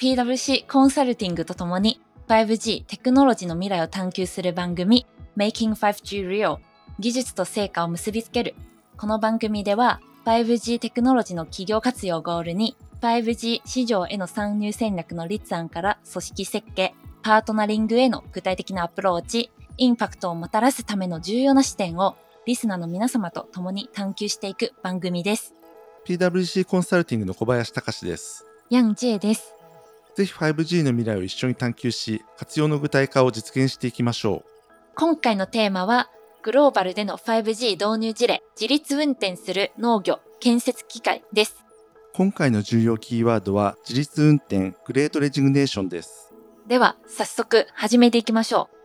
PWC コンサルティングとともに 5G テクノロジーの未来を探求する番組 Making 5G Real 技術と成果を結びつける。この番組では 5G テクノロジーの企業活用をゴールに 5G 市場への参入戦略の立案から組織設計、パートナリングへの具体的なアプローチ、インパクトをもたらすための重要な視点をリスナーの皆様と共に探求していく番組です。PWC コンサルティングの小林隆です。ヤン・ジェイです。ぜひ 5G の未来を一緒に探求し、活用の具体化を実現していきましょう。今回のテーマは、グローバルでの 5G 導入事例、自立運転する農業、建設機械です。今回の重要キーワードは、自立運転、グレートレジグネーションです。では、早速始めていきましょう。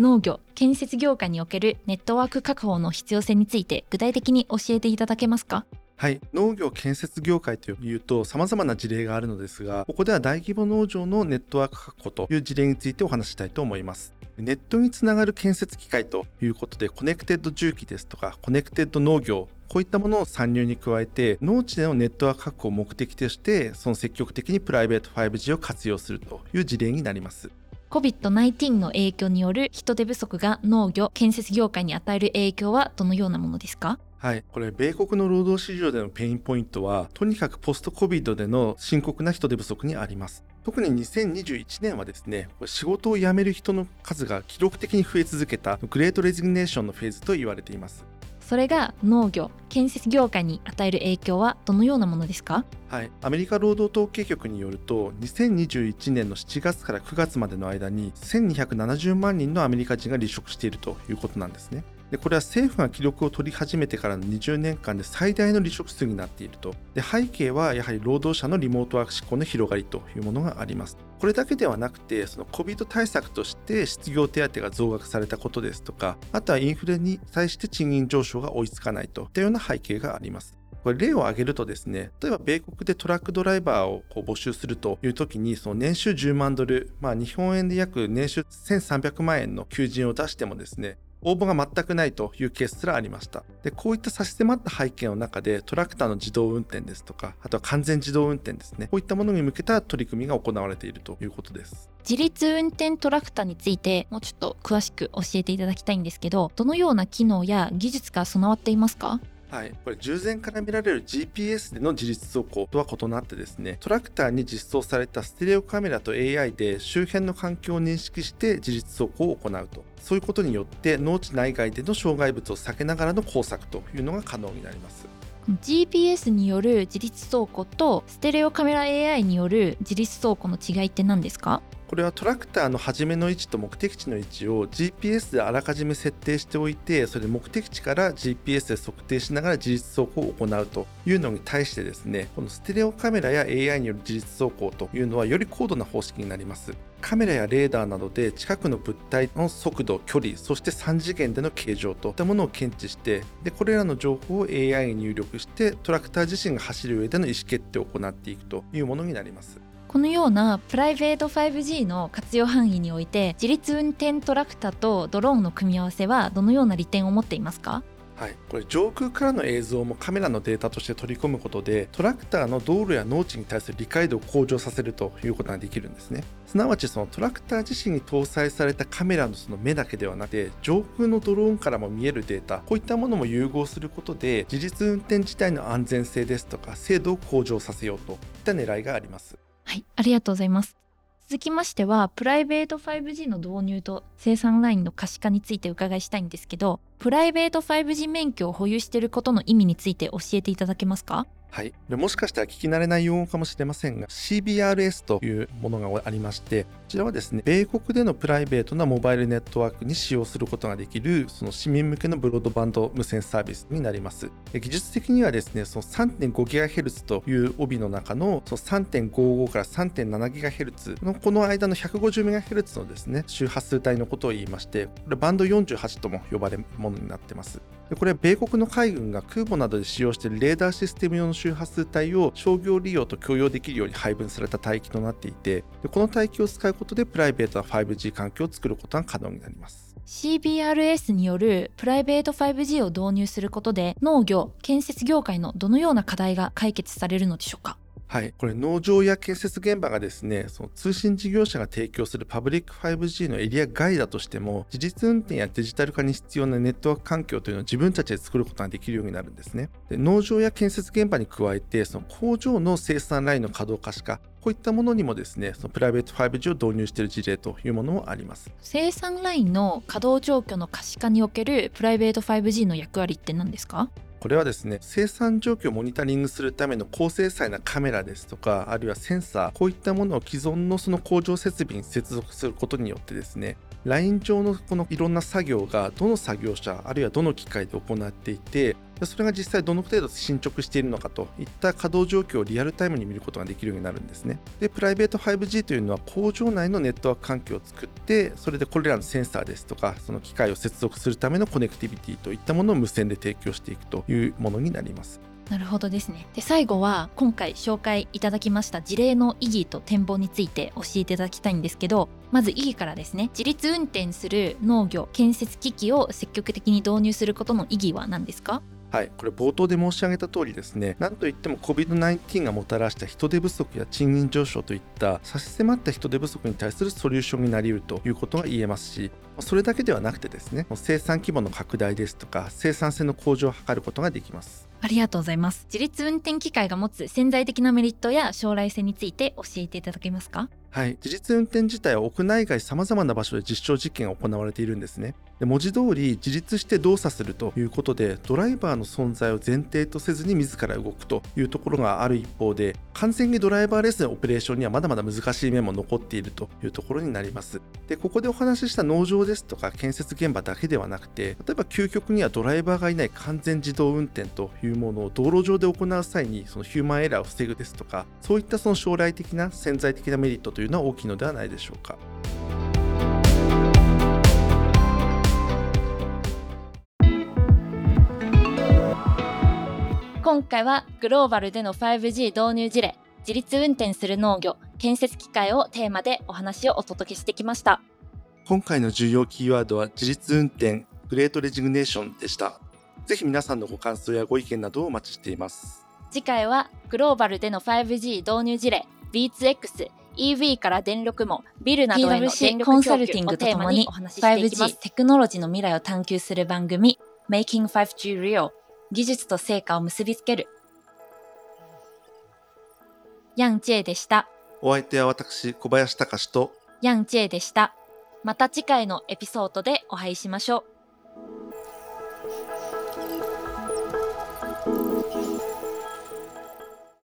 農業、建設業界におけるネットワーク確保の必要性について具体的に教えていただけますか？はい。農業建設業界というと様々な事例があるのですがここでは大規模農場のネットワーク確保という事例についてお話したいと思います。ネットにつながる建設機械ということでコネクテッド重機ですとかコネクテッド農業こういったものを参入に加えて農地でのネットワーク確保を目的としてその積極的にプライベート 5G を活用するという事例になります。COVID-19 の影響による人手不足が農業建設業界に与える影響はどのようなものですか？はい、これ米国の労働市場での pain point はとにかくポスト COVID での深刻な人手不足にあります。特に2021年はですね仕事を辞める人の数が記録的に増え続けた Great Resignation のフェーズと言われています。それが農業建設業界に与える影響はどのようなものですか？はい。アメリカ労働統計局によると2021年の7月から9月までの間に1270万人のアメリカ人が離職しているということなんですねでこれは政府が記録を取り始めてからの20年間で最大の離職数になっていると。で背景はやはり労働者のリモートワーク志向の広がりというものがあります。これだけではなくてその COVID 対策として失業手当が増額されたことですとかあとはインフレに対して賃金上昇が追いつかないといったような背景があります。これ例を挙げるとですね、例えば米国でトラックドライバーをこう募集するという時に、その年収10万ドル、まあ日本円で約年収1300万円の求人を出してもですね、応募が全くないというケースすらありました。で、こういった差し迫った背景の中で、トラクターの自動運転ですとか、あとは完全自動運転ですね。こういったものに向けた取り組みが行われているということです。自立運転トラクターについて、もうちょっと詳しく教えていただきたいんですけど、どのような機能や技術が備わっていますか？はい、これ従前から見られる GPS での自律走行とは異なってですねトラクターに実装されたステレオカメラと AI で周辺の環境を認識して自律走行を行うと。そういうことによって農地内外での障害物を避けながらの工作というのが可能になります。GPS による自律走行とステレオカメラ AI による自律走行の違いって何ですか？これはトラクターの始めの位置と目的地の位置を GPS であらかじめ設定しておいてそれで目的地から GPS で測定しながら自律走行を行うというのに対してですねこのステレオカメラや AI による自律走行というのはより高度な方式になります。カメラやレーダーなどで近くの物体の速度距離そして3次元での形状といったものを検知してでこれらの情報を AI に入力してトラクター自身が走る上での意思決定を行っていくというものになります。このようなプライベート 5G の活用範囲において自立運転トラクターとドローンの組み合わせはどのような利点を持っていますか？はい、これ上空からの映像もカメラのデータとして取り込むことでトラクターの道路や農地に対する理解度を向上させるということができるんですね。すなわちそのトラクター自身に搭載されたカメラのその目だけではなくて上空のドローンからも見えるデータこういったものも融合することで自立運転自体の安全性ですとか精度を向上させようといった狙いがあります。はい、ありがとうございます。続きましては、プライベート 5G の導入と生産ラインの可視化について伺いしたいんですけど、プライベート 5G 免許を保有していることの意味について教えていただけますか？はい、もしかしたら聞き慣れない用語かもしれませんが CBRS というものがありましてこちらはですね米国でのプライベートなモバイルネットワークに使用することができるその市民向けのブロードバンド無線サービスになります。技術的にはですねその 3.5GHz という帯の中のその3.55から 3.7GHz のこの間の 150MHz のですね周波数帯のことを言いましてこれバンド48とも呼ばれるものになってます。これは米国の海軍が空母などで使用しているレーダーシステム用の周波数帯を商業利用と共用できるように配分された帯域となっていてでこの帯域を使うことでプライベートな 5G 環境を作ることが可能になります。CBRS によるプライベート 5G を導入することで農業建設業界のどのような課題が解決されるのでしょうか？はい、これ農場や建設現場がですね、その通信事業者が提供するパブリック 5G のエリア外だとしても、事実運転やデジタル化に必要なネットワーク環境というのを自分たちで作ることができるようになるんですね。で農場や建設現場に加えて、その工場の生産ラインの稼働可視化、こういったものにもですね、そのプライベート 5G を導入している事例というものもあります。生産ラインの稼働状況の可視化におけるプライベート 5G の役割って何ですか？これはですね生産状況をモニタリングするための高精細なカメラですとかあるいはセンサーこういったものを既存のその工場設備に接続することによってですねライン上のこのいろんな作業がどの作業者あるいはどの機械で行っていてそれが実際どの程度進捗しているのかといった稼働状況をリアルタイムに見ることができるようになるんですね。で、プライベート 5G というのは工場内のネットワーク環境を作って、それでこれらのセンサーですとか、その機械を接続するための connectivity といったものを無線で提供していくというものになります。なるほどですね。で最後は今回紹介いただきました事例の意義と展望について教えていただきたいんですけどまず意義からですね自立運転する農業建設機器を積極的に導入することの意義は何ですか？はい、これ冒頭で申し上げた通りですね、なんといっても COVID-19 がもたらした人手不足や賃金上昇といった差し迫った人手不足に対するソリューションになり得るということが言えますし、それだけではなくてですね、生産規模の拡大ですとか、生産性の向上を図ることができます。ありがとうございます。自立運転機械が持つ潜在的なメリットや将来性について教えていただけますか？はい、自立運転自体は屋内外さまざまな場所で実証実験が行われているんですね。で文字通り自立して動作するということでドライバーの存在を前提とせずに自ら動くというところがある一方で完全にドライバーレスのオペレーションにはまだまだ難しい面も残っているというところになります。でここでお話しした農場ですとか建設現場だけではなくて例えば究極にはドライバーがいない完全自動運転というものを道路上で行う際にそのヒューマンエラーを防ぐですとかそういったその将来的な潜在的なメリットというのは大きいのではないでしょうか。今回はグローバルでの 5G 導入事例自立運転する農業建設機械をテーマでお話をお届けしてきました。今回の重要キーワードは自立運転グレートレジグネーションでした。ぜひ皆さんのご感想やご意見などをお待ちしています。次回はグローバルでの 5G 導入事例 B2X EV から電力網、ビルなどへの電力コンサルティングとともに 5G テクノロジーの未来を探求する番組 Making 5G Real 技術と成果を結びつける。ヤン・チェでした。お相手は私、小林隆とヤン・チェでした。また次回のエピソードでお会いしましょう。